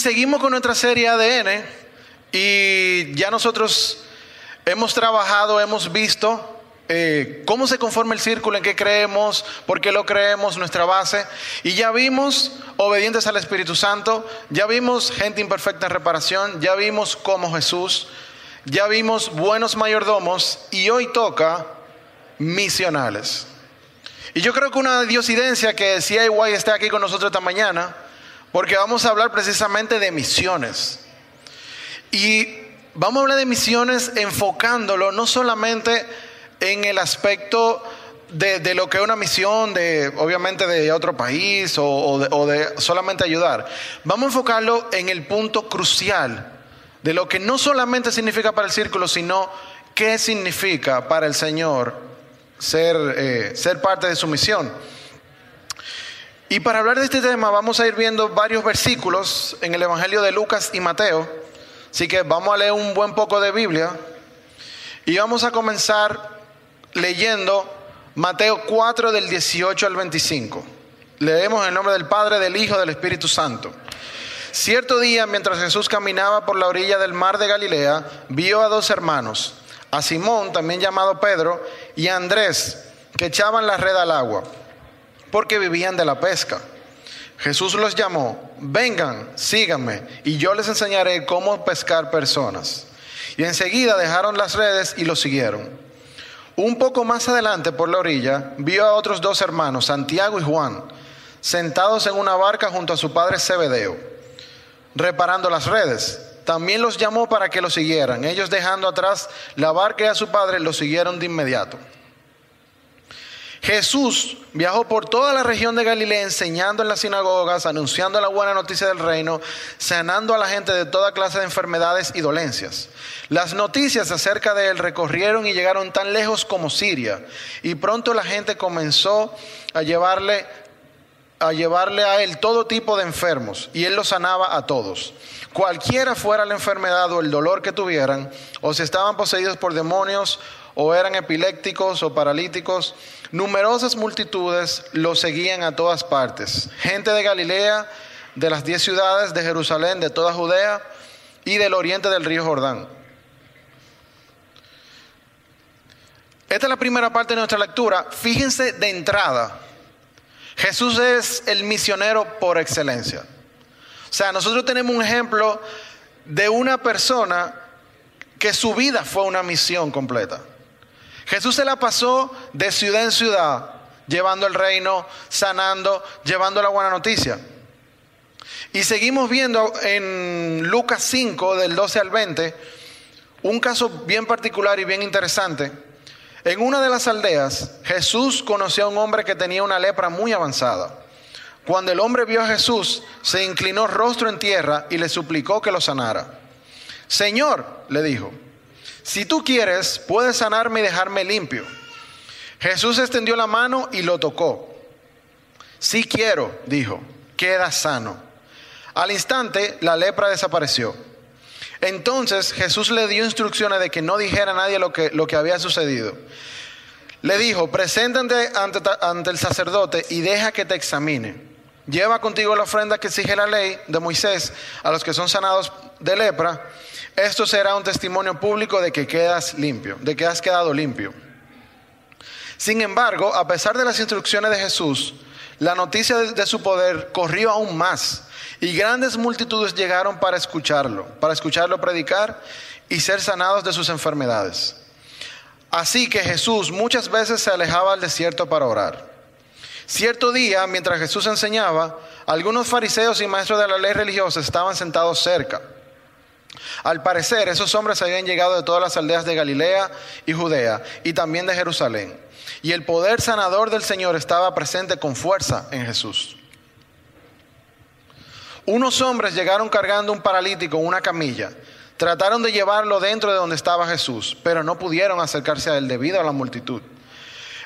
seguimos con nuestra serie ADN y ya nosotros hemos trabajado, hemos visto eh, cómo se conforma el círculo, en qué creemos, por qué lo creemos, nuestra base. Y ya vimos obedientes al Espíritu Santo, ya vimos gente imperfecta en reparación, ya vimos cómo Jesús, ya vimos buenos mayordomos y hoy toca misionales. Y yo creo que una diosidencia que CIY esté aquí con nosotros esta mañana, porque vamos a hablar precisamente de misiones. Y vamos a hablar de misiones enfocándolo no solamente en el aspecto de, lo que es una misión, de obviamente de otro país o, de, solamente ayudar. Vamos a enfocarlo en el punto crucial de lo que no solamente significa para el círculo, sino qué significa para el Señor ser, eh, ser parte de su misión. Y para hablar de este tema vamos a ir viendo varios versículos en el Evangelio de Lucas y Mateo. Así que vamos a leer un buen poco de Biblia y vamos a comenzar leyendo Mateo 4 del 18 al 25. Leemos en nombre del Padre, del Hijo, del Espíritu Santo. Cierto día, mientras Jesús caminaba por la orilla del mar de Galilea, vio a dos hermanos, a Simón, también llamado Pedro, y a Andrés, que echaban la red al agua, porque vivían de la pesca. Jesús los llamó, vengan, síganme, y yo les enseñaré cómo pescar personas. Y enseguida dejaron las redes y lo siguieron. Un poco más adelante por la orilla vio a otros dos hermanos, Santiago y Juan, sentados en una barca junto a su padre Zebedeo, reparando las redes. También los llamó para que lo siguieran. Ellos dejando atrás la barca y a su padre lo siguieron de inmediato. Jesús viajó por toda la región de Galilea enseñando en las sinagogas, anunciando la buena noticia del reino, sanando a la gente de toda clase de enfermedades y dolencias. Las noticias acerca de él recorrieron y llegaron tan lejos como Siria, y pronto la gente comenzó a llevarle a llevarle a él todo tipo de enfermos, y él los sanaba a todos. Cualquiera fuera la enfermedad o el dolor que tuvieran, o si estaban poseídos por demonios, o eran epilépticos o paralíticos, numerosas multitudes los seguían a todas partes. Gente de Galilea, de las diez ciudades, de Jerusalén, de toda Judea y del oriente del río Jordán. Esta es la primera parte de nuestra lectura. Fíjense de entrada, Jesús es el misionero por excelencia. O sea, nosotros tenemos un ejemplo de una persona que su vida fue una misión completa. Jesús se la pasó de ciudad en ciudad, llevando el reino, sanando, llevando la buena noticia. Y seguimos viendo en Lucas 5, del 12 al 20, un caso bien particular y bien interesante. En una de las aldeas, Jesús conoció a un hombre que tenía una lepra muy avanzada. Cuando el hombre vio a Jesús, se inclinó rostro en tierra y le suplicó que lo sanara. Señor, le dijo, si tú quieres, puedes sanarme y dejarme limpio. Jesús extendió la mano y lo tocó. Si quiero, dijo, queda sano. Al instante, la lepra desapareció. Entonces Jesús le dio instrucciones de que no dijera a nadie lo que, lo que había sucedido. Le dijo, preséntate ante, ante el sacerdote y deja que te examine. Lleva contigo la ofrenda que exige la ley de Moisés a los que son sanados de lepra esto será un testimonio público de que quedas limpio, de que has quedado limpio. Sin embargo, a pesar de las instrucciones de Jesús, la noticia de, su poder corrió aún más y grandes multitudes llegaron para escucharlo, para escucharlo predicar y ser sanados de sus enfermedades. Así que Jesús muchas veces se alejaba al desierto para orar. Cierto día, mientras Jesús enseñaba, algunos fariseos y maestros de la ley religiosa estaban sentados cerca. Al parecer, esos hombres habían llegado de todas las aldeas de Galilea y Judea y también de Jerusalén. Y el poder sanador del Señor estaba presente con fuerza en Jesús. Unos hombres llegaron cargando un paralítico en una camilla. Trataron de llevarlo dentro de donde estaba Jesús, pero no pudieron acercarse a él debido a la multitud.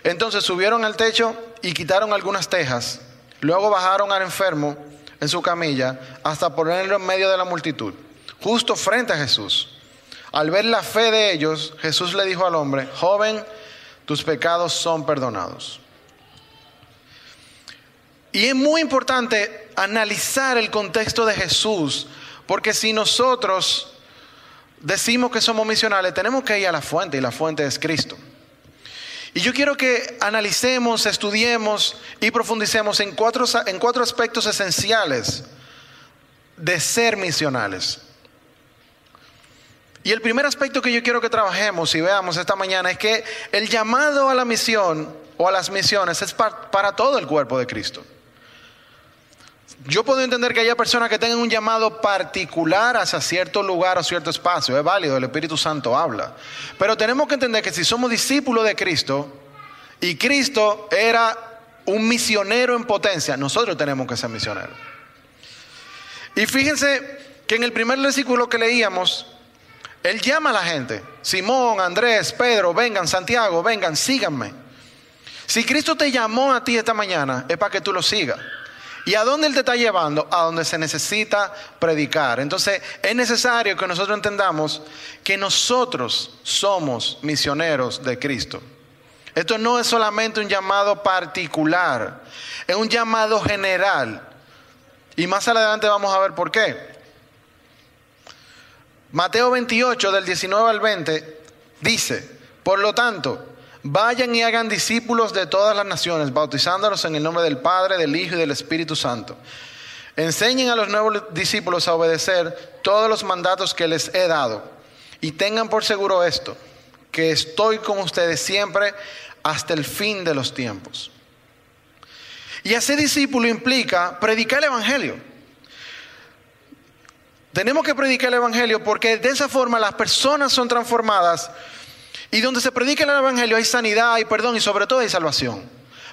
Entonces subieron al techo y quitaron algunas tejas. Luego bajaron al enfermo en su camilla hasta ponerlo en medio de la multitud justo frente a Jesús. Al ver la fe de ellos, Jesús le dijo al hombre, joven, tus pecados son perdonados. Y es muy importante analizar el contexto de Jesús Porque si nosotros decimos que somos misionales, tenemos que ir a la fuente y la fuente es Cristo. Y yo quiero que analicemos, estudiemos y profundicemos en cuatro, en cuatro aspectos esenciales de ser misionales. Y el primer aspecto que yo quiero que trabajemos y veamos esta mañana es que el llamado a la misión o a las misiones es para, todo el cuerpo de Cristo. Yo puedo entender que haya personas que tengan un llamado particular hacia cierto lugar o cierto espacio. Es válido, el Espíritu Santo habla. Pero tenemos que entender que si somos discípulos de Cristo y Cristo era un misionero en potencia, nosotros tenemos que ser misioneros. Y fíjense que en el primer versículo que leíamos, él llama a la gente, Simón, Andrés, Pedro, vengan, Santiago, vengan, síganme. Si Cristo te llamó a ti esta mañana, es para que tú lo sigas. ¿Y a dónde Él te está llevando? A donde se necesita predicar. Entonces es necesario que nosotros entendamos que nosotros somos misioneros de Cristo. Esto no es solamente un llamado particular, es un llamado general. Y más adelante vamos a ver por qué. Mateo 28 del 19 al 20 dice, por lo tanto, vayan y hagan discípulos de todas las naciones, bautizándolos en el nombre del Padre, del Hijo y del Espíritu Santo. Enseñen a los nuevos discípulos a obedecer todos los mandatos que les he dado. Y tengan por seguro esto, que estoy con ustedes siempre hasta el fin de los tiempos. Y hacer discípulo implica predicar el Evangelio. Tenemos que predicar el Evangelio porque de esa forma las personas son transformadas y donde se predica el Evangelio hay sanidad, hay perdón y sobre todo hay salvación.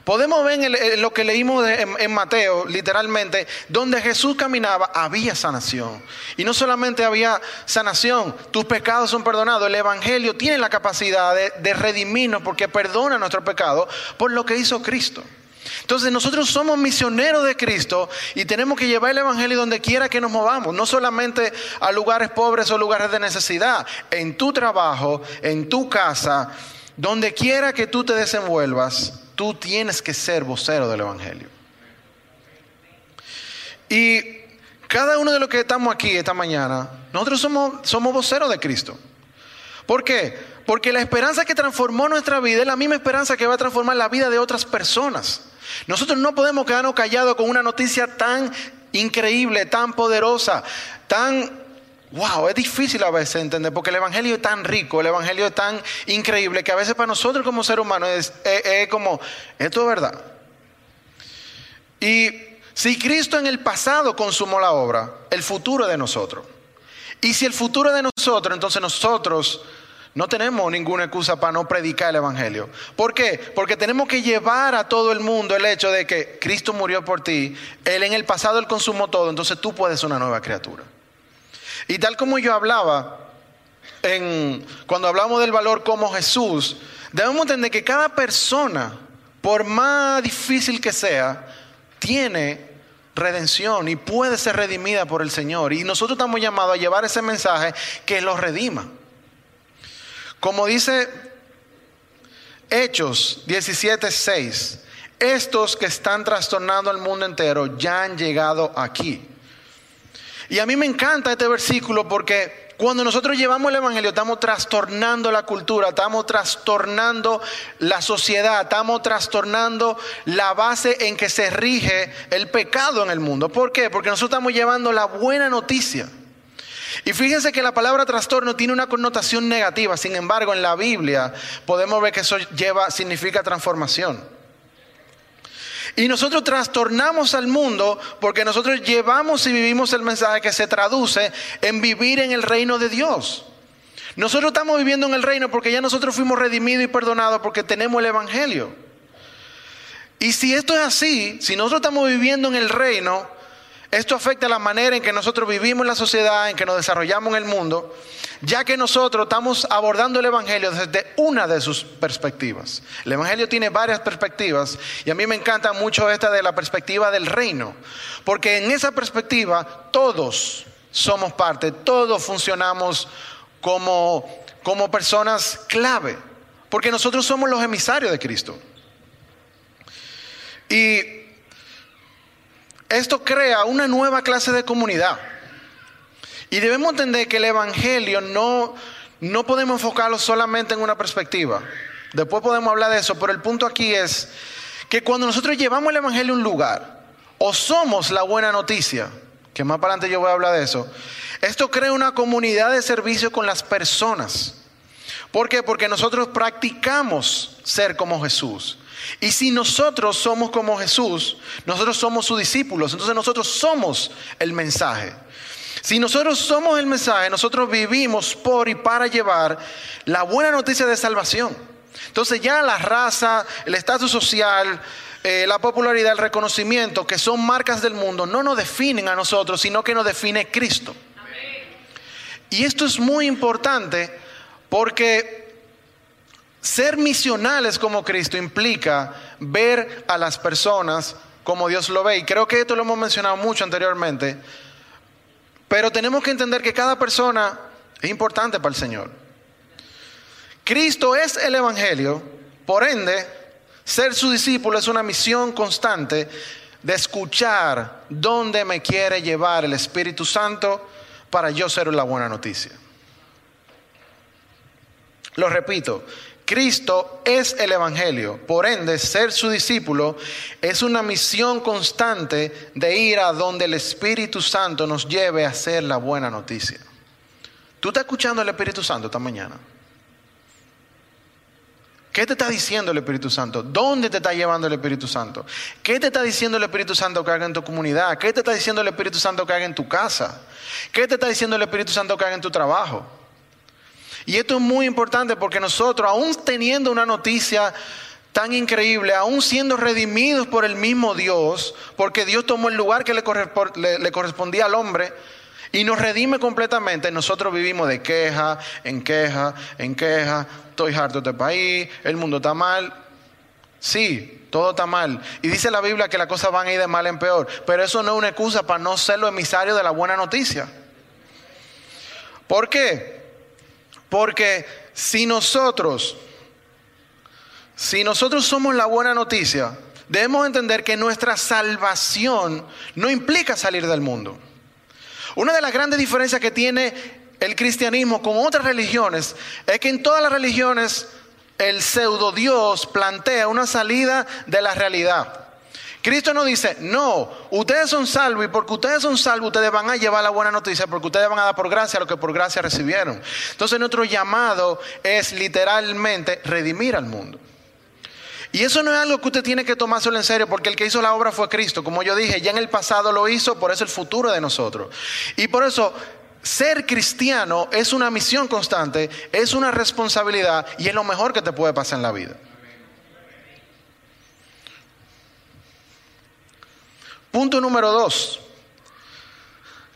Podemos ver en, lo que leímos en, Mateo, literalmente, donde Jesús caminaba, había sanación. Y no solamente había sanación, tus pecados son perdonados. El Evangelio tiene la capacidad de, de redimirnos porque perdona nuestro pecado por lo que hizo Cristo. Entonces nosotros somos misioneros de Cristo y tenemos que llevar el Evangelio donde quiera que nos movamos, no solamente a lugares pobres o lugares de necesidad, en tu trabajo, en tu casa, donde quiera que tú te desenvuelvas, tú tienes que ser vocero del Evangelio. Y cada uno de los que estamos aquí esta mañana, nosotros somos, voceros de Cristo. ¿Por qué? Porque la esperanza que transformó nuestra vida es la misma esperanza que va a transformar la vida de otras personas. Nosotros no podemos quedarnos callados con una noticia tan increíble, tan poderosa, tan Wow, es difícil a veces entender porque el Evangelio es tan rico, el Evangelio es tan increíble que a veces para nosotros como seres humanos es, como, esto es verdad. Y si Cristo en el pasado consumó la obra, el futuro de nosotros. Y si el futuro de nosotros, entonces nosotros no tenemos ninguna excusa para no predicar el Evangelio. ¿Por qué? Porque tenemos que llevar a todo el mundo el hecho de que Cristo murió por ti, Él en el pasado Él consumó todo, entonces tú puedes ser una nueva criatura. Y tal como yo hablaba, en, cuando hablamos del valor como Jesús, debemos entender que cada persona, por más difícil que sea, tiene redención y puede ser redimida por el Señor. Y nosotros estamos llamados a llevar ese mensaje que los redima. Como dice Hechos 17:6, estos que están trastornando al mundo entero ya han llegado aquí. Y a mí me encanta este versículo porque cuando nosotros llevamos el Evangelio estamos trastornando la cultura, estamos trastornando la sociedad, estamos trastornando la base en que se rige el pecado en el mundo. ¿Por qué? Porque nosotros estamos llevando la buena noticia. Y fíjense que la palabra trastorno tiene una connotación negativa, sin embargo en la Biblia podemos ver que eso lleva, significa transformación. Y nosotros trastornamos al mundo porque nosotros llevamos y vivimos el mensaje que se traduce en vivir en el reino de Dios. Nosotros estamos viviendo en el reino porque ya nosotros fuimos redimidos y perdonados porque tenemos el Evangelio. Y si esto es así, si nosotros estamos viviendo en el reino, esto afecta la manera en que nosotros vivimos en la sociedad, en que nos desarrollamos en el mundo, ya que nosotros estamos abordando el Evangelio desde una de sus perspectivas. El Evangelio tiene varias perspectivas y a mí me encanta mucho esta de la perspectiva del reino, porque en esa perspectiva todos somos parte, todos funcionamos como, como personas clave, porque nosotros somos los emisarios de Cristo. Y esto crea una nueva clase de comunidad. Y debemos entender que el Evangelio no, no podemos enfocarlo solamente en una perspectiva. Después podemos hablar de eso, pero el punto aquí es que cuando nosotros llevamos el Evangelio a un lugar, o somos la buena noticia, que más para adelante yo voy a hablar de eso, esto crea una comunidad de servicio con las personas. ¿Por qué? Porque nosotros practicamos ser como Jesús. Y si nosotros somos como Jesús, nosotros somos sus discípulos, entonces nosotros somos el mensaje. Si nosotros somos el mensaje, nosotros vivimos por y para llevar la buena noticia de salvación. Entonces ya la raza, el estatus social, eh, la popularidad, el reconocimiento, que son marcas del mundo, no nos definen a nosotros, sino que nos define Cristo. Y esto es muy importante porque ser misionales como Cristo implica ver a las personas como Dios lo ve. Y creo que esto lo hemos mencionado mucho anteriormente. Pero tenemos que entender que cada persona es importante para el Señor. Cristo es el Evangelio, por ende, ser su discípulo es una misión constante de escuchar dónde me quiere llevar el Espíritu Santo para yo ser la buena noticia. Lo repito, Cristo es el Evangelio. Por ende, ser su discípulo es una misión constante de ir a donde el Espíritu Santo nos lleve a ser la buena noticia. ¿Tú estás escuchando al Espíritu Santo esta mañana? ¿Qué te está diciendo el Espíritu Santo? ¿Dónde te está llevando el Espíritu Santo? ¿Qué te está diciendo el Espíritu Santo que haga en tu comunidad? ¿Qué te está diciendo el Espíritu Santo que haga en tu casa? ¿Qué te está diciendo el Espíritu Santo que haga en tu trabajo? Y esto es muy importante porque nosotros, aún teniendo una noticia tan increíble, aún siendo redimidos por el mismo Dios, porque Dios tomó el lugar que le, correspondía al hombre, y nos redime completamente, nosotros vivimos de queja, en queja, en queja, estoy harto de este país, el mundo está mal. Sí, todo está mal. Y dice la Biblia que las cosas van a ir de mal en peor, pero eso no es una excusa para no ser los emisarios de la buena noticia. ¿Por qué? Porque si nosotros, si nosotros somos la buena noticia, debemos entender que nuestra salvación no implica salir del mundo. Una de las grandes diferencias que tiene el cristianismo con otras religiones es que en todas las religiones el pseudo Dios plantea una salida de la realidad. Cristo no dice, no, ustedes son salvos y porque ustedes son salvos ustedes van a llevar la buena noticia porque ustedes van a dar por gracia lo que por gracia recibieron. Entonces nuestro llamado es literalmente redimir al mundo. Y eso no es algo que usted tiene que tomárselo en serio, porque el que hizo la obra fue Cristo. Como yo dije, ya en el pasado lo hizo, por eso el futuro de nosotros. Y por eso ser cristiano es una misión constante, es una responsabilidad y es lo mejor que te puede pasar en la vida. Punto número dos.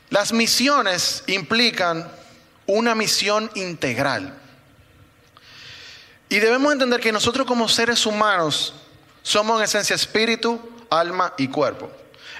Las misiones implican una misión integral. Y debemos entender que nosotros como seres humanos somos en esencia espíritu, alma y cuerpo.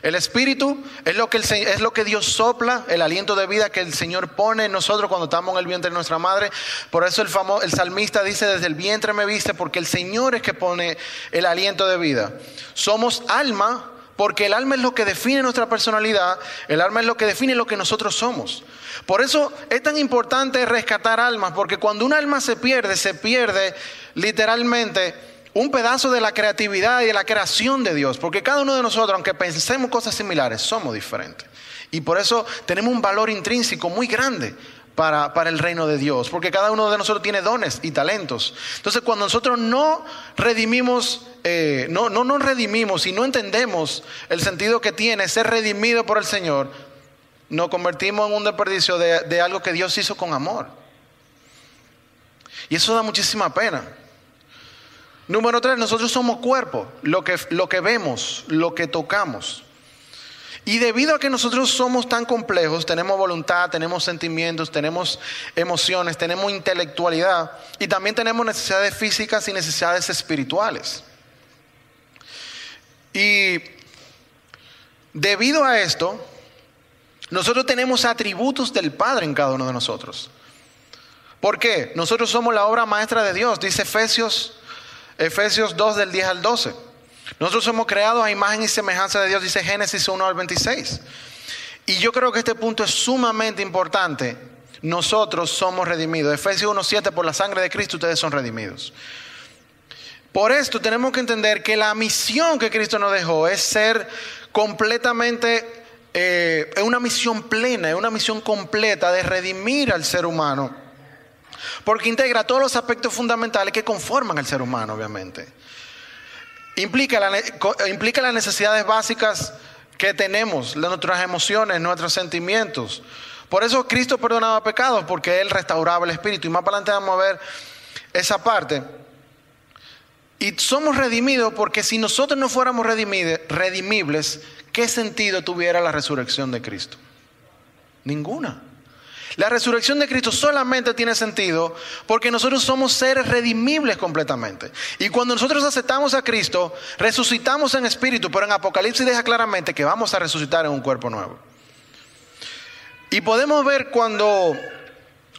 El espíritu es lo, que es lo que Dios sopla, el aliento de vida que el Señor pone en nosotros cuando estamos en el vientre de nuestra madre. Por eso el, famoso, el salmista dice, desde el vientre me viste, porque el Señor es que pone el aliento de vida. Somos alma, porque el alma es lo que define nuestra personalidad, el alma es lo que define lo que nosotros somos. Por eso es tan importante rescatar almas, porque cuando un alma se pierde, se pierde literalmente un pedazo de la creatividad y de la creación de Dios, porque cada uno de nosotros, aunque pensemos cosas similares, somos diferentes. Y por eso tenemos un valor intrínseco muy grande para, el reino de Dios, porque cada uno de nosotros tiene dones y talentos. Entonces, cuando nosotros no redimimos, eh, no, no nos redimimos y no entendemos el sentido que tiene ser redimido por el Señor, nos convertimos en un desperdicio de, algo que Dios hizo con amor. Y eso da muchísima pena. Número tres, nosotros somos cuerpo, lo que, lo que vemos, lo que tocamos. Y debido a que nosotros somos tan complejos, tenemos voluntad, tenemos sentimientos, tenemos emociones, tenemos intelectualidad y también tenemos necesidades físicas y necesidades espirituales. Y debido a esto, nosotros tenemos atributos del Padre en cada uno de nosotros. ¿Por qué? Nosotros somos la obra maestra de Dios, dice Efesios, Efesios 2 del 10 al 12. Nosotros somos creados a imagen y semejanza de Dios, dice Génesis 1 al 26. Y yo creo que este punto es sumamente importante. Nosotros somos redimidos. Efesios 1.7, por la sangre de Cristo ustedes son redimidos. Por esto tenemos que entender que la misión que Cristo nos dejó es ser completamente, eh, es una misión plena, es una misión completa de redimir al ser humano. Porque integra todos los aspectos fundamentales que conforman al ser humano, obviamente. Implica, implica las necesidades básicas que tenemos, nuestras emociones, nuestros sentimientos. Por eso Cristo perdonaba pecados, porque Él restauraba el espíritu. Y más adelante vamos a ver esa parte. Y somos redimidos porque si nosotros no fuéramos redimibles, ¿qué sentido tuviera la resurrección de Cristo? Ninguna. La resurrección de Cristo solamente tiene sentido porque nosotros somos seres redimibles completamente. Y cuando nosotros aceptamos a Cristo, resucitamos en espíritu, pero en Apocalipsis deja claramente que vamos a resucitar en un cuerpo nuevo. Y podemos ver cuando,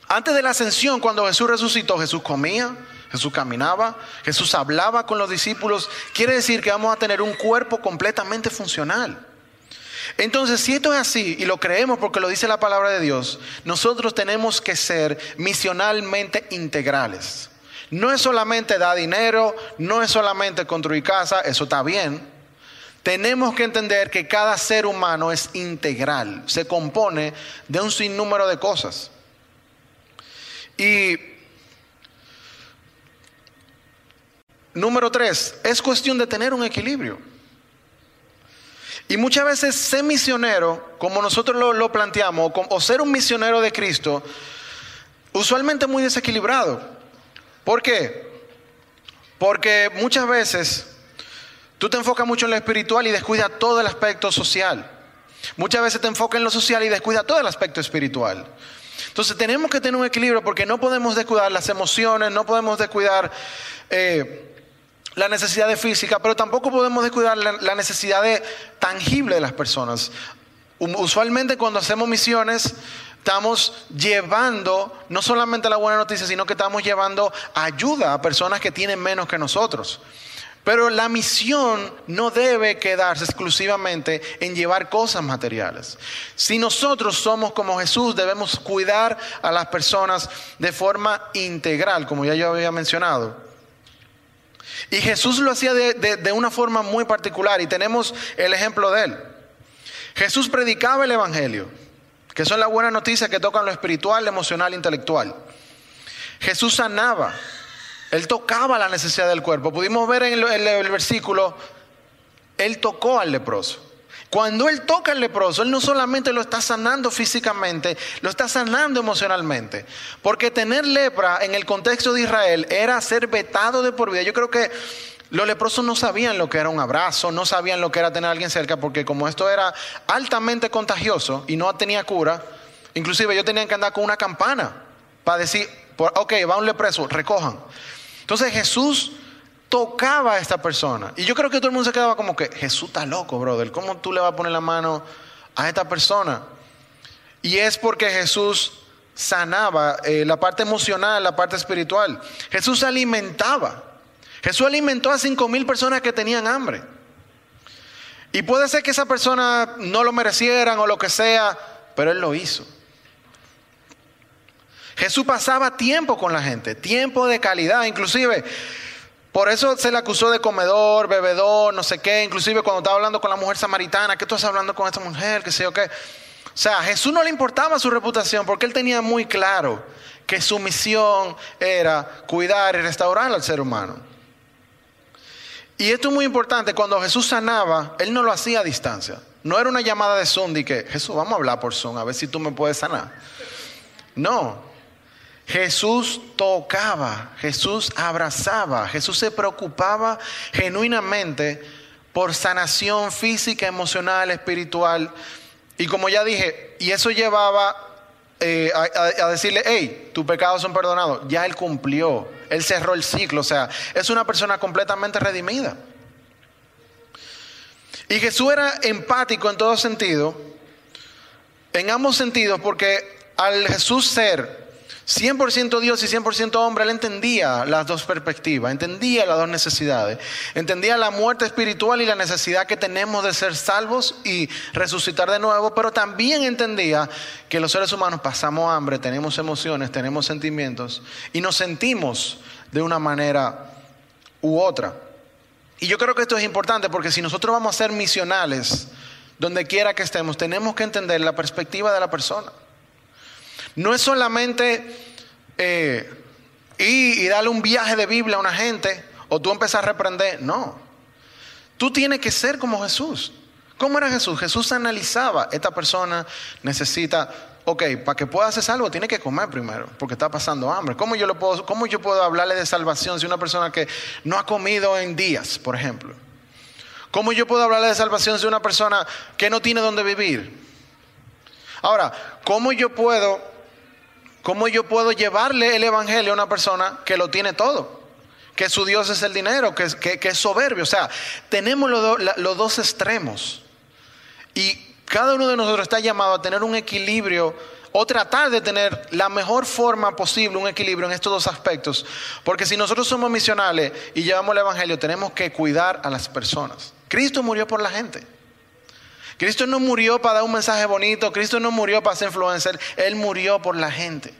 antes de la ascensión, cuando Jesús resucitó, Jesús comía, Jesús caminaba, Jesús hablaba con los discípulos. Quiere decir que vamos a tener un cuerpo completamente funcional. Entonces, si esto es así y lo creemos porque lo dice la palabra de Dios, nosotros tenemos que ser misionalmente integrales. No es solamente dar dinero, no es solamente construir casa, eso está bien. Tenemos que entender que cada ser humano es integral, se compone de un sinnúmero de cosas. Y número tres, es cuestión de tener un equilibrio. Y muchas veces ser misionero, como nosotros lo, planteamos, o ser un misionero de Cristo, usualmente muy desequilibrado. ¿Por qué? Porque muchas veces tú te enfocas mucho en lo espiritual y descuidas todo el aspecto social. Muchas veces te enfocas en lo social y descuidas todo el aspecto espiritual. Entonces tenemos que tener un equilibrio porque no podemos descuidar las emociones, no podemos descuidar eh, la necesidad física, pero tampoco podemos descuidar la, necesidad de tangible de las personas. Usualmente cuando hacemos misiones estamos llevando no solamente la buena noticia, sino que estamos llevando ayuda a personas que tienen menos que nosotros. Pero la misión no debe quedarse exclusivamente en llevar cosas materiales. Si nosotros somos como Jesús, debemos cuidar a las personas de forma integral, como ya yo había mencionado. Y Jesús lo hacía de, una forma muy particular y tenemos el ejemplo de él. Jesús predicaba el Evangelio, que son las buenas noticias que tocan lo espiritual, emocional e intelectual. Jesús sanaba, él tocaba la necesidad del cuerpo. Pudimos ver en el versículo, él tocó al leproso. Cuando Él toca al leproso, Él no solamente lo está sanando físicamente, lo está sanando emocionalmente. Porque tener lepra en el contexto de Israel era ser vetado de por vida. Yo creo que los leprosos no sabían lo que era un abrazo, no sabían lo que era tener a alguien cerca, porque como esto era altamente contagioso y no tenía cura, inclusive ellos tenían que andar con una campana para decir, ok, va un leproso, recojan. Entonces Jesús tocaba a esta persona. Y yo creo que todo el mundo se quedaba como que, Jesús está loco, brother. ¿Cómo tú le vas a poner la mano a esta persona? Y es porque Jesús sanaba eh, la parte emocional, la parte espiritual. Jesús alimentaba. Jesús alimentó a cinco mil personas que tenían hambre. Y puede ser que esa persona no lo merecieran o lo que sea, pero Él lo hizo. Jesús pasaba tiempo con la gente, tiempo de calidad. Inclusive por eso se le acusó de comedor, bebedor, no sé qué. Inclusive cuando estaba hablando con la mujer samaritana, ¿qué tú estás hablando con esta mujer? ¿Qué sé yo qué? O sea, a Jesús no le importaba su reputación porque él tenía muy claro que su misión era cuidar y restaurar al ser humano. Y esto es muy importante, cuando Jesús sanaba, él no lo hacía a distancia. No era una llamada de Zoom y que, Jesús, vamos a hablar por Zoom, a ver si tú me puedes sanar. No, Jesús tocaba, Jesús abrazaba, Jesús se preocupaba genuinamente por sanación física, emocional, espiritual. Y como ya dije, y eso llevaba eh, a, decirle, hey, tus pecados son perdonados. Ya él cumplió, él cerró el ciclo, o sea, es una persona completamente redimida. Y Jesús era empático en todo sentido, en ambos sentidos, porque al Jesús ser 100% Dios y 100% hombre, él entendía las dos perspectivas, entendía las dos necesidades, entendía la muerte espiritual y la necesidad que tenemos de ser salvos y resucitar de nuevo, pero también entendía que los seres humanos pasamos hambre, tenemos emociones, tenemos sentimientos y nos sentimos de una manera u otra. Y yo creo que esto es importante porque si nosotros vamos a ser misionales, donde quiera que estemos, tenemos que entender la perspectiva de la persona. No es solamente eh, ir y darle un viaje de Biblia a una gente o tú empezar a reprender. No. Tú tienes que ser como Jesús. ¿Cómo era Jesús? Jesús analizaba, esta persona necesita, ok, para que pueda hacer algo tiene que comer primero, porque está pasando hambre. ¿Cómo yo, lo puedo, ¿Cómo yo puedo hablarle de salvación si una persona que no ha comido en días, por ejemplo? ¿Cómo yo puedo hablarle de salvación si una persona que no tiene dónde vivir? Ahora, ¿cómo yo puedo ¿Cómo yo puedo llevarle el Evangelio a una persona que lo tiene todo? Que su Dios es el dinero, que, es soberbio. O sea, tenemos los, los dos extremos. Y cada uno de nosotros está llamado a tener un equilibrio o tratar de tener la mejor forma posible un equilibrio en estos dos aspectos. Porque si nosotros somos misionales y llevamos el Evangelio, tenemos que cuidar a las personas. Cristo murió por la gente. Cristo no murió para dar un mensaje bonito, Cristo no murió para ser influencer, Él murió por la gente.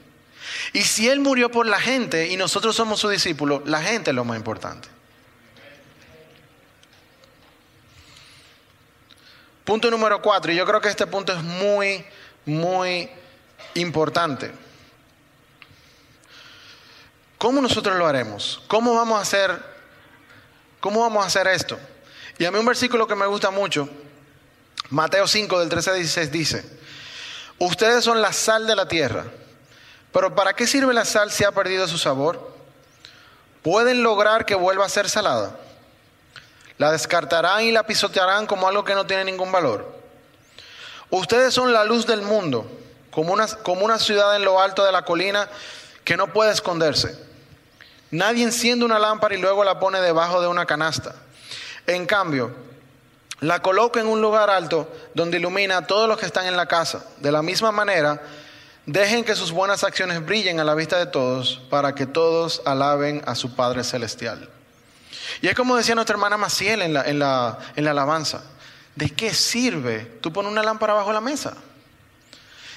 Y si Él murió por la gente y nosotros somos sus discípulos, la gente es lo más importante. Punto número cuatro, y yo creo que este punto es muy, muy importante. ¿Cómo nosotros lo haremos? ¿Cómo vamos a hacer, cómo vamos a hacer esto? Y a mí un versículo que me gusta mucho Mateo 5 del 13 al 16 dice, ustedes son la sal de la tierra, pero ¿para qué sirve la sal si ha perdido su sabor? ¿Pueden lograr que vuelva a ser salada? La descartarán y la pisotearán como algo que no tiene ningún valor. Ustedes son la luz del mundo, como una, como una ciudad en lo alto de la colina que no puede esconderse. Nadie enciende una lámpara y luego la pone debajo de una canasta. En cambio, la coloca en un lugar alto donde ilumina a todos los que están en la casa. De la misma manera, dejen que sus buenas acciones brillen a la vista de todos para que todos alaben a su Padre Celestial. Y es como decía nuestra hermana Maciel en la, en la, en la alabanza. ¿De qué sirve tú pones una lámpara bajo la mesa?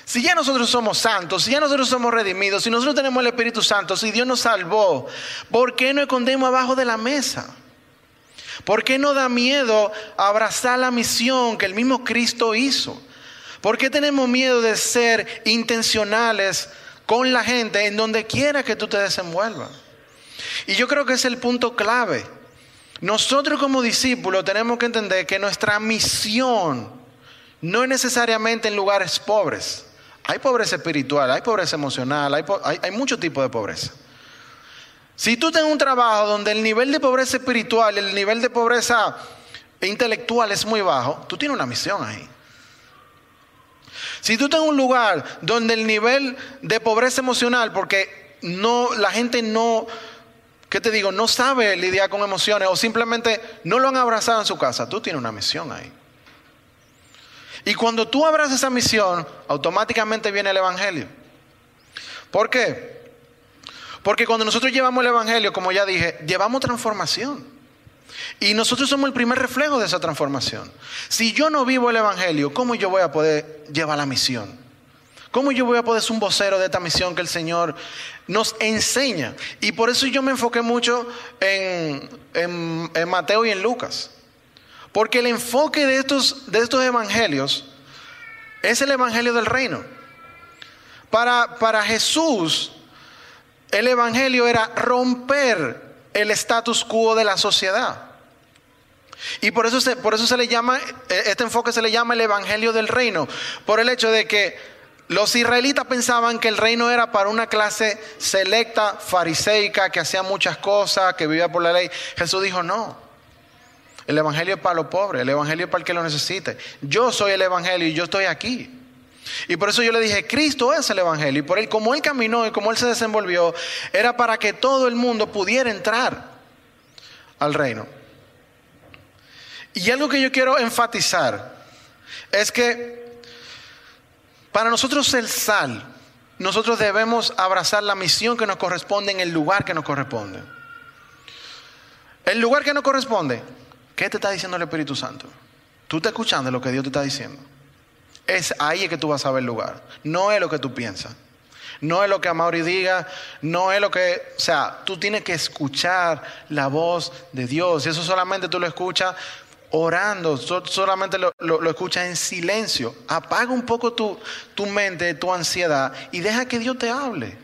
Si ya nosotros somos santos, si ya nosotros somos redimidos, si nosotros tenemos el Espíritu Santo, si Dios nos salvó, ¿por qué no escondemos abajo de la mesa? ¿Por qué no da miedo abrazar la misión que el mismo Cristo hizo? ¿Por qué tenemos miedo de ser intencionales con la gente en donde quiera que tú te desenvuelvas? Y yo creo que es el punto clave. Nosotros como discípulos tenemos que entender que nuestra misión no es necesariamente en lugares pobres. Hay pobreza espiritual, hay pobreza emocional, hay, hay, hay mucho tipo de pobreza. Si tú tienes un trabajo donde el nivel de pobreza espiritual, el nivel de pobreza intelectual es muy bajo, tú tienes una misión ahí. Si tú tienes un lugar donde el nivel de pobreza emocional, porque no, la gente no, ¿qué te digo? No sabe lidiar con emociones o simplemente no lo han abrazado en su casa, tú tienes una misión ahí. Y cuando tú abrazas esa misión, automáticamente viene el Evangelio. ¿Por qué? Porque cuando nosotros llevamos el Evangelio, como ya dije, llevamos transformación. Y nosotros somos el primer reflejo de esa transformación. Si yo no vivo el Evangelio, ¿cómo yo voy a poder llevar la misión? ¿Cómo yo voy a poder ser un vocero de esta misión que el Señor nos enseña? Y por eso yo me enfoqué mucho en, en, Mateo y en Lucas. Porque el enfoque de estos, de estos evangelios es el evangelio del reino. Para, para Jesús, el Evangelio era romper el status quo de la sociedad. Y por eso, se, por eso se le llama, e, este enfoque se le llama el Evangelio del Reino, por el hecho de que los israelitas pensaban que el reino era para una clase selecta, fariseica, que hacía muchas cosas, que vivía por la ley. Jesús dijo, no, el Evangelio es para los pobres, el Evangelio es para el que lo necesite. Yo soy el Evangelio y yo estoy aquí. Y por eso yo le dije, Cristo es el Evangelio. Y por él, como él caminó y como él se desenvolvió, era para que todo el mundo pudiera entrar al reino. Y algo que yo quiero enfatizar es que para nosotros el sal nosotros debemos abrazar la misión que nos corresponde en el lugar que nos corresponde. El lugar que nos corresponde, ¿qué te está diciendo el Espíritu Santo? Tú estás escuchando lo que Dios te está diciendo. Es ahí que tú vas a ver lugar. No es lo que tú piensas. No es lo que Amaury diga, no es lo que, o sea, tú tienes que escuchar la voz de Dios. Y eso solamente tú lo escuchas orando, solamente lo, lo, escuchas en silencio. Apaga un poco tu, tu mente, tu ansiedad y deja que Dios te hable.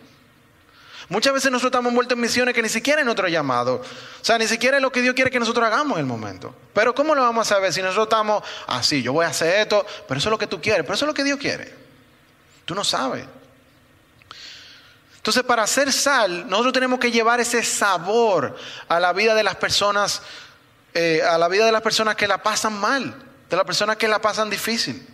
Muchas veces nosotros estamos envueltos en misiones que ni siquiera es nuestro llamado. O sea, ni siquiera es lo que Dios quiere que nosotros hagamos en el momento. Pero ¿cómo lo vamos a saber si nosotros estamos así? yo voy a hacer esto, pero eso es lo que tú quieres, pero eso es lo que Dios quiere. Tú no sabes. Entonces, para hacer sal, nosotros tenemos que llevar ese sabor a la vida de las personas, eh, a la vida de las personas que la pasan mal, de las personas que la pasan difícil.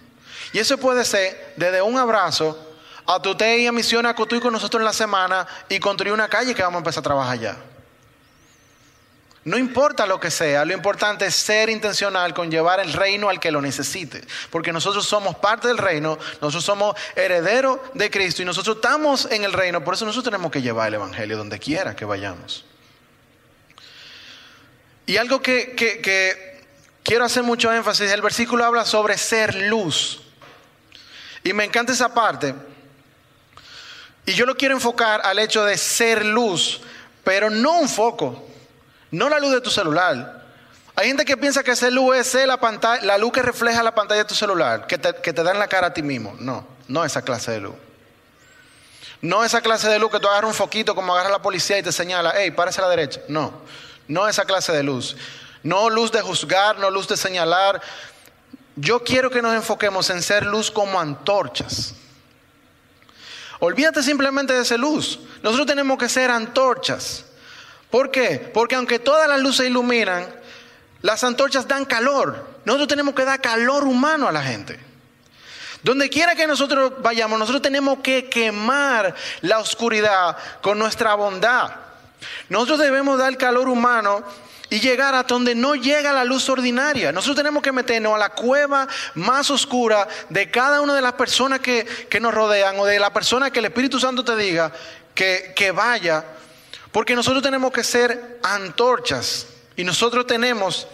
Y eso puede ser desde un abrazo a tu te y a misiones a Cotuí con nosotros en la semana y construir una calle que vamos a empezar a trabajar allá. No importa lo que sea, lo importante es ser intencional con llevar el reino al que lo necesite. Porque nosotros somos parte del reino, nosotros somos herederos de Cristo y nosotros estamos en el reino, por eso nosotros tenemos que llevar el Evangelio donde quiera que vayamos. Y algo que, que quiero hacer mucho énfasis, el versículo habla sobre ser luz. Y me encanta esa parte y yo lo quiero enfocar al hecho de ser luz, pero no un foco, no la luz de tu celular. Hay gente que piensa que ser luz es la, pantalla, la luz que refleja la pantalla de tu celular, que te, que te da en la cara a ti mismo. No, no esa clase de luz. No esa clase de luz que tú agarras un foquito como agarra la policía y te señala, hey, párese a la derecha. No, no esa clase de luz. No luz de juzgar, no luz de señalar. Yo quiero que nos enfoquemos en ser luz como antorchas. Olvídate simplemente de esa luz. Nosotros tenemos que ser antorchas. ¿Por qué? Porque aunque todas las luces iluminan, las antorchas dan calor. Nosotros tenemos que dar calor humano a la gente. Donde quiera que nosotros vayamos, nosotros tenemos que quemar la oscuridad con nuestra bondad. Nosotros debemos dar calor humano y llegar a donde no llega la luz ordinaria. Nosotros tenemos que meternos a la cueva más oscura de cada una de las personas que, nos rodean o de la persona que el Espíritu Santo te diga que, que vaya, porque nosotros tenemos que ser antorchas y nosotros tenemos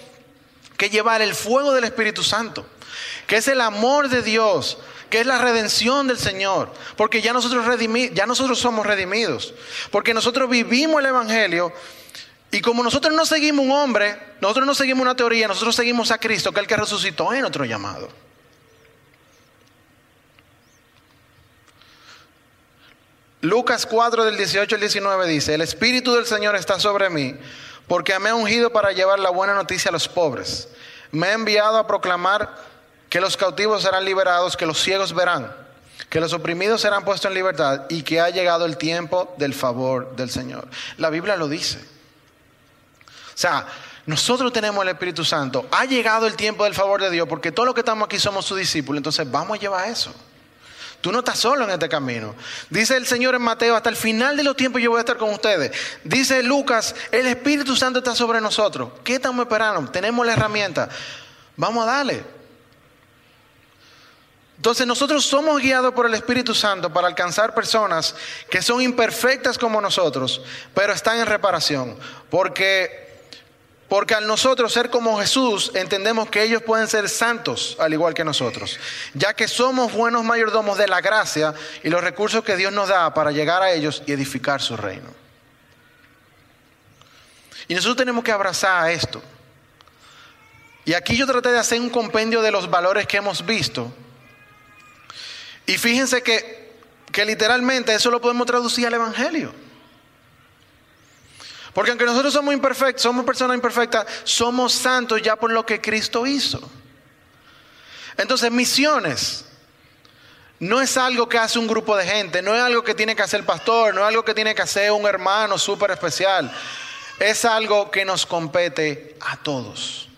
que llevar el fuego del Espíritu Santo, que es el amor de Dios, que es la redención del Señor, porque ya nosotros, ya nosotros somos redimidos, porque nosotros vivimos el Evangelio y como nosotros no seguimos un hombre, nosotros no seguimos una teoría, nosotros seguimos a Cristo, que es el que resucitó en otro llamado. Lucas 4 del 18 al 19 dice, el Espíritu del Señor está sobre mí, porque me ha ungido para llevar la buena noticia a los pobres. Me ha enviado a proclamar que los cautivos serán liberados, que los ciegos verán, que los oprimidos serán puestos en libertad y que ha llegado el tiempo del favor del Señor. La Biblia lo dice. Sea, nosotros tenemos el Espíritu Santo. Ha llegado el tiempo del favor de Dios porque todos los que estamos aquí somos sus discípulos. Entonces vamos a llevar eso. Tú no estás solo en este camino. Dice el Señor en Mateo, hasta el final de los tiempos yo voy a estar con ustedes. Dice Lucas, el Espíritu Santo está sobre nosotros. ¿Qué estamos esperando? Tenemos la herramienta. Vamos a darle. Entonces nosotros somos guiados por el Espíritu Santo para alcanzar personas que son imperfectas como nosotros, pero están en reparación. Porque porque al nosotros ser como Jesús, entendemos que ellos pueden ser santos al igual que nosotros, ya que somos buenos mayordomos de la gracia y los recursos que Dios nos da para llegar a ellos y edificar su reino. Y nosotros tenemos que abrazar esto. Y aquí yo traté de hacer un compendio de los valores que hemos visto. Y fíjense que, que literalmente eso lo podemos traducir al Evangelio. Porque aunque nosotros somos imperfectos, somos personas imperfectas, somos santos ya por lo que Cristo hizo. Entonces, misiones no es algo que hace un grupo de gente, no es algo que tiene que hacer el pastor, no es algo que tiene que hacer un hermano súper especial. Es algo que nos compete a todos.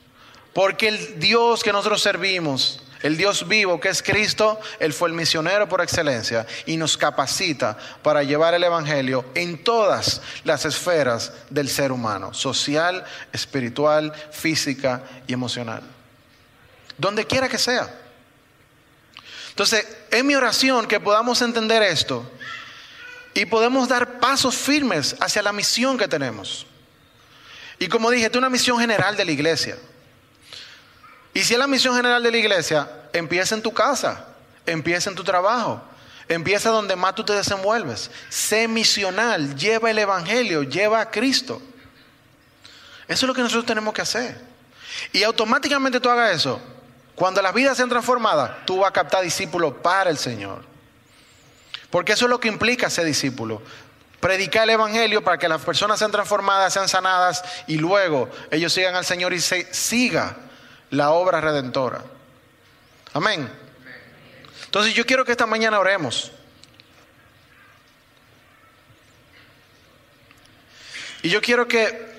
Porque el Dios que nosotros servimos el Dios vivo que es Cristo, Él fue el misionero por excelencia y nos capacita para llevar el Evangelio en todas las esferas del ser humano, social, espiritual, física y emocional. Donde quiera que sea. Entonces, es mi oración que podamos entender esto y podemos dar pasos firmes hacia la misión que tenemos. Y como dije, es una misión general de la iglesia. Y si es la misión general de la iglesia, empieza en tu casa, empieza en tu trabajo, empieza donde más tú te desenvuelves. Sé misional, lleva el Evangelio, lleva a Cristo. Eso es lo que nosotros tenemos que hacer. Y automáticamente tú hagas eso. Cuando las vidas sean transformadas, tú vas a captar discípulos para el Señor. Porque eso es lo que implica ser discípulo. Predicar el Evangelio para que las personas sean transformadas, sean sanadas y luego ellos sigan al Señor y se siga la obra redentora. Amén. Entonces yo quiero que esta mañana oremos. Y yo quiero que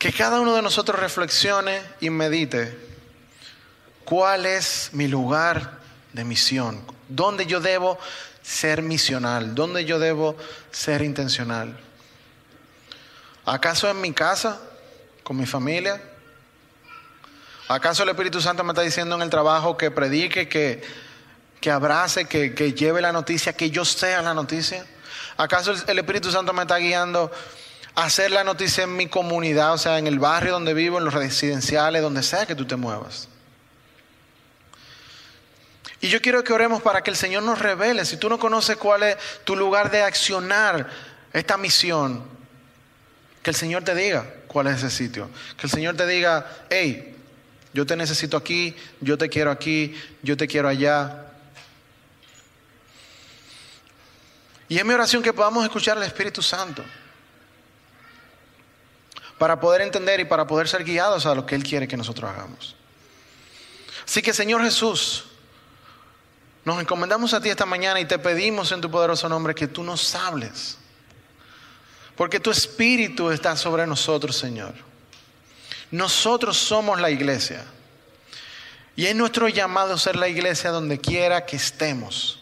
que cada uno de nosotros reflexione y medite cuál es mi lugar de misión, dónde yo debo ser misional, dónde yo debo ser intencional. ¿Acaso en mi casa, con mi familia? ¿Acaso el Espíritu Santo me está diciendo en el trabajo que predique, que, que abrace, que, que lleve la noticia, que yo sea la noticia? ¿Acaso el Espíritu Santo me está guiando a hacer la noticia en mi comunidad, o sea, en el barrio donde vivo, en los residenciales, donde sea que tú te muevas? Y yo quiero que oremos para que el Señor nos revele. Si tú no conoces cuál es tu lugar de accionar esta misión, que el Señor te diga cuál es ese sitio. Que el Señor te diga, hey, yo te necesito aquí, yo te quiero aquí, yo te quiero allá. Y es mi oración que podamos escuchar al Espíritu Santo para poder entender y para poder ser guiados a lo que Él quiere que nosotros hagamos. Así que Señor Jesús, nos encomendamos a ti esta mañana y te pedimos en tu poderoso nombre que tú nos hables. Porque tu espíritu está sobre nosotros, Señor. Nosotros somos la iglesia. Y es nuestro llamado ser la iglesia donde quiera que estemos.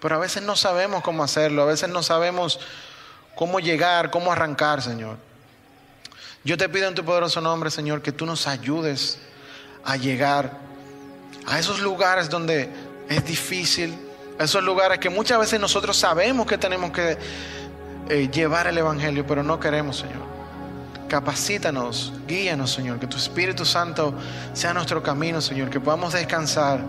Pero a veces no sabemos cómo hacerlo, a veces no sabemos cómo llegar, cómo arrancar, Señor. Yo te pido en tu poderoso nombre, Señor, que tú nos ayudes a llegar a esos lugares donde es difícil, a esos lugares que muchas veces nosotros sabemos que tenemos que eh, llevar el Evangelio, pero no queremos, Señor. Capacítanos, guíanos, Señor, que tu Espíritu Santo sea nuestro camino, Señor, que podamos descansar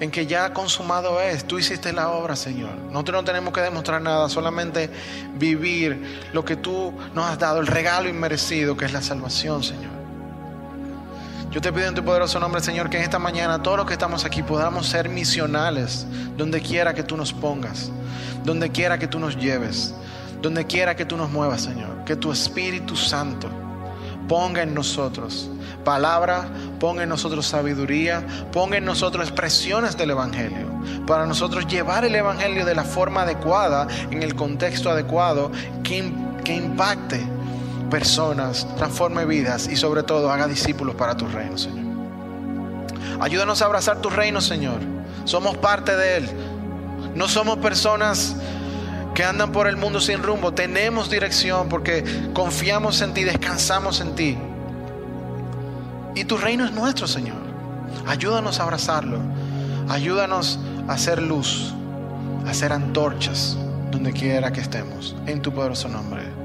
en que ya consumado es. Tú hiciste la obra, Señor. Nosotros no tenemos que demostrar nada, solamente vivir lo que tú nos has dado, el regalo inmerecido que es la salvación, Señor. Yo te pido en tu poderoso nombre, Señor, que en esta mañana todos los que estamos aquí podamos ser misionales donde quiera que tú nos pongas, donde quiera que tú nos lleves, donde quiera que tú nos muevas, Señor. Que tu Espíritu Santo ponga en nosotros palabra, ponga en nosotros sabiduría, ponga en nosotros expresiones del Evangelio, para nosotros llevar el Evangelio de la forma adecuada, en el contexto adecuado, que, que impacte personas, transforme vidas y sobre todo haga discípulos para tu reino, Señor. Ayúdanos a abrazar tu reino, Señor. Somos parte de Él. No somos personas que andan por el mundo sin rumbo. Tenemos dirección porque confiamos en ti, descansamos en ti. Y tu reino es nuestro, Señor. Ayúdanos a abrazarlo. Ayúdanos a hacer luz, a hacer antorchas donde quiera que estemos. En tu poderoso nombre.